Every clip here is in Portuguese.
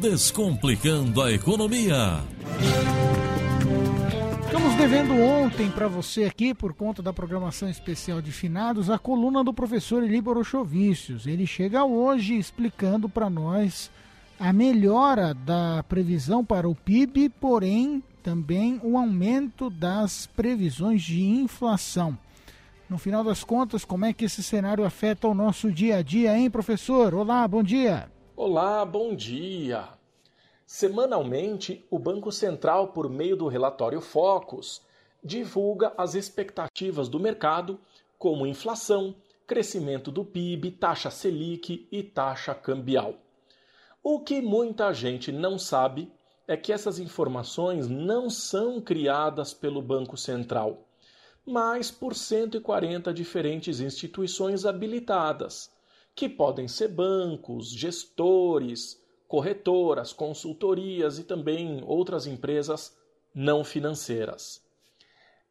Descomplicando a Economia. Estamos devendo ontem para você aqui, por conta da programação especial de finados, a coluna do professor Eli Borochovicius. Ele chega hoje explicando para nós a melhora da previsão para o PIB, porém também o aumento das previsões de inflação. No final das contas, como é que esse cenário afeta o nosso dia a dia, hein, professor? Olá, bom dia. Olá, bom dia. Semanalmente, o Banco Central, por meio do relatório Focus, divulga as expectativas do mercado, como inflação, crescimento do PIB, taxa Selic e taxa cambial. O que muita gente não sabe é que essas informações não são criadas pelo Banco Central mas por 140 diferentes instituições habilitadas, que podem ser bancos, gestores, corretoras, consultorias e também outras empresas não financeiras.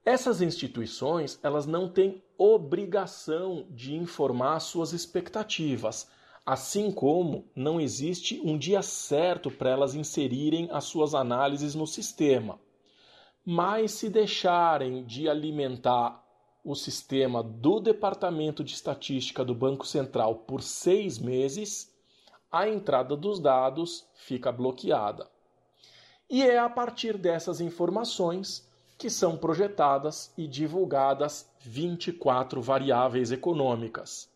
Essas instituições, elas não têm obrigação de informar suas expectativas, assim como não existe um dia certo para elas inserirem as suas análises no sistema mas se deixarem de alimentar o sistema do Departamento de Estatística do Banco Central por seis meses, a entrada dos dados fica bloqueada. E é a partir dessas informações que são projetadas e divulgadas 24 variáveis econômicas.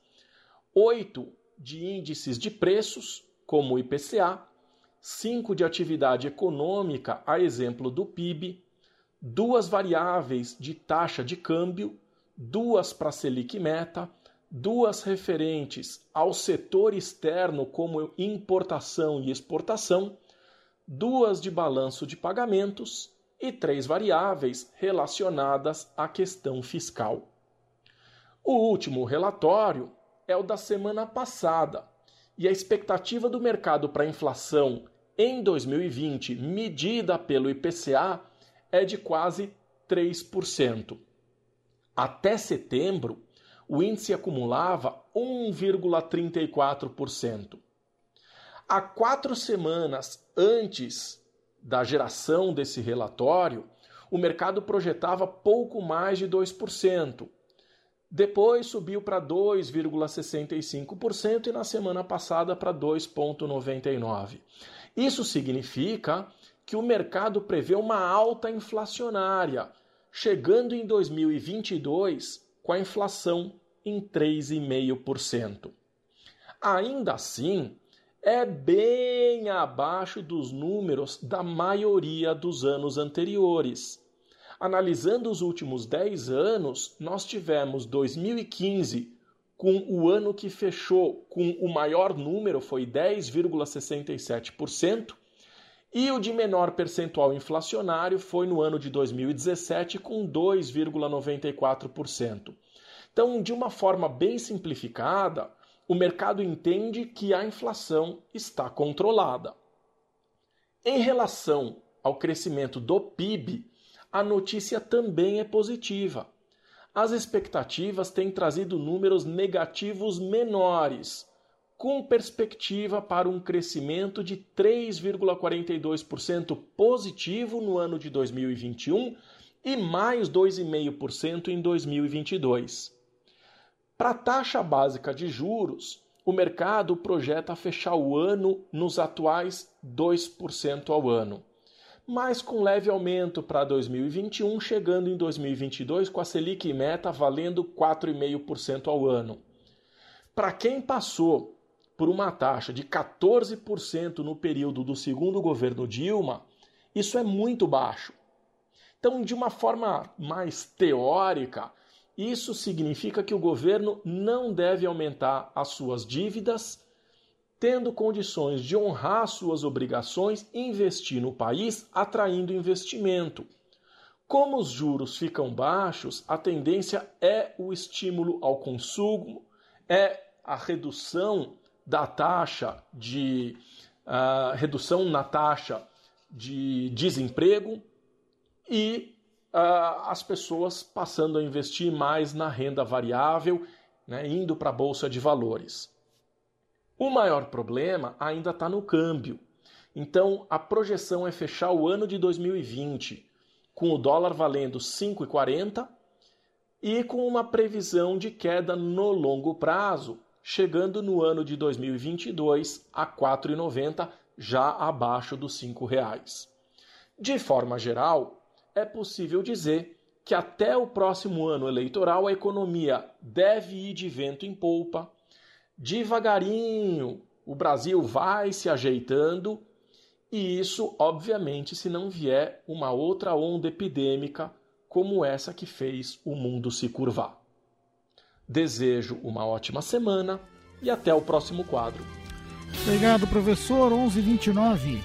Oito de índices de preços, como o IPCA, cinco de atividade econômica, a exemplo do PIB, duas variáveis de taxa de câmbio, duas para Selic Meta, duas referentes ao setor externo, como importação e exportação, duas de balanço de pagamentos e três variáveis relacionadas à questão fiscal. O último relatório é o da semana passada e a expectativa do mercado para a inflação em 2020, medida pelo IPCA, é de quase 3%. Até setembro, o índice acumulava 1,34%. Há quatro semanas antes da geração desse relatório, o mercado projetava pouco mais de 2%. Depois subiu para 2,65% e na semana passada para 2,99%. Isso significa que o mercado prevê uma alta inflacionária, chegando em 2022 com a inflação em 3,5%. Ainda assim, é bem abaixo dos números da maioria dos anos anteriores. Analisando os últimos 10 anos, nós tivemos 2015 com o ano que fechou com o maior número, foi 10,67%, e o de menor percentual inflacionário foi no ano de 2017, com 2,94%. Então, de uma forma bem simplificada, o mercado entende que a inflação está controlada. Em relação ao crescimento do PIB, a notícia também é positiva. As expectativas têm trazido números negativos menores, com perspectiva para um crescimento de 3,42% positivo no ano de 2021 e mais 2,5% em 2022. Para a taxa básica de juros, o mercado projeta fechar o ano nos atuais 2% ao ano, mas com leve aumento para 2021, chegando em 2022 com a Selic meta valendo 4,5% ao ano. Para quem passou por uma taxa de 14% no período do segundo governo Dilma, isso é muito baixo. Então, de uma forma mais teórica, isso significa que o governo não deve aumentar as suas dívidas, tendo condições de honrar suas obrigações e investir no país, atraindo investimento. Como os juros ficam baixos, a tendência é o estímulo ao consumo, é a redução da taxa de uh, redução na taxa de desemprego e uh, as pessoas passando a investir mais na renda variável, né, indo para a bolsa de valores. O maior problema ainda está no câmbio. Então, a projeção é fechar o ano de 2020 com o dólar valendo 5,40 e com uma previsão de queda no longo prazo, chegando no ano de 2022 a 4,90, já abaixo dos R$ reais. De forma geral, é possível dizer que até o próximo ano eleitoral a economia deve ir de vento em polpa. Devagarinho, o Brasil vai se ajeitando, e isso, obviamente, se não vier uma outra onda epidêmica como essa que fez o mundo se curvar. Desejo uma ótima semana e até o próximo quadro. Obrigado, professor. 11:29.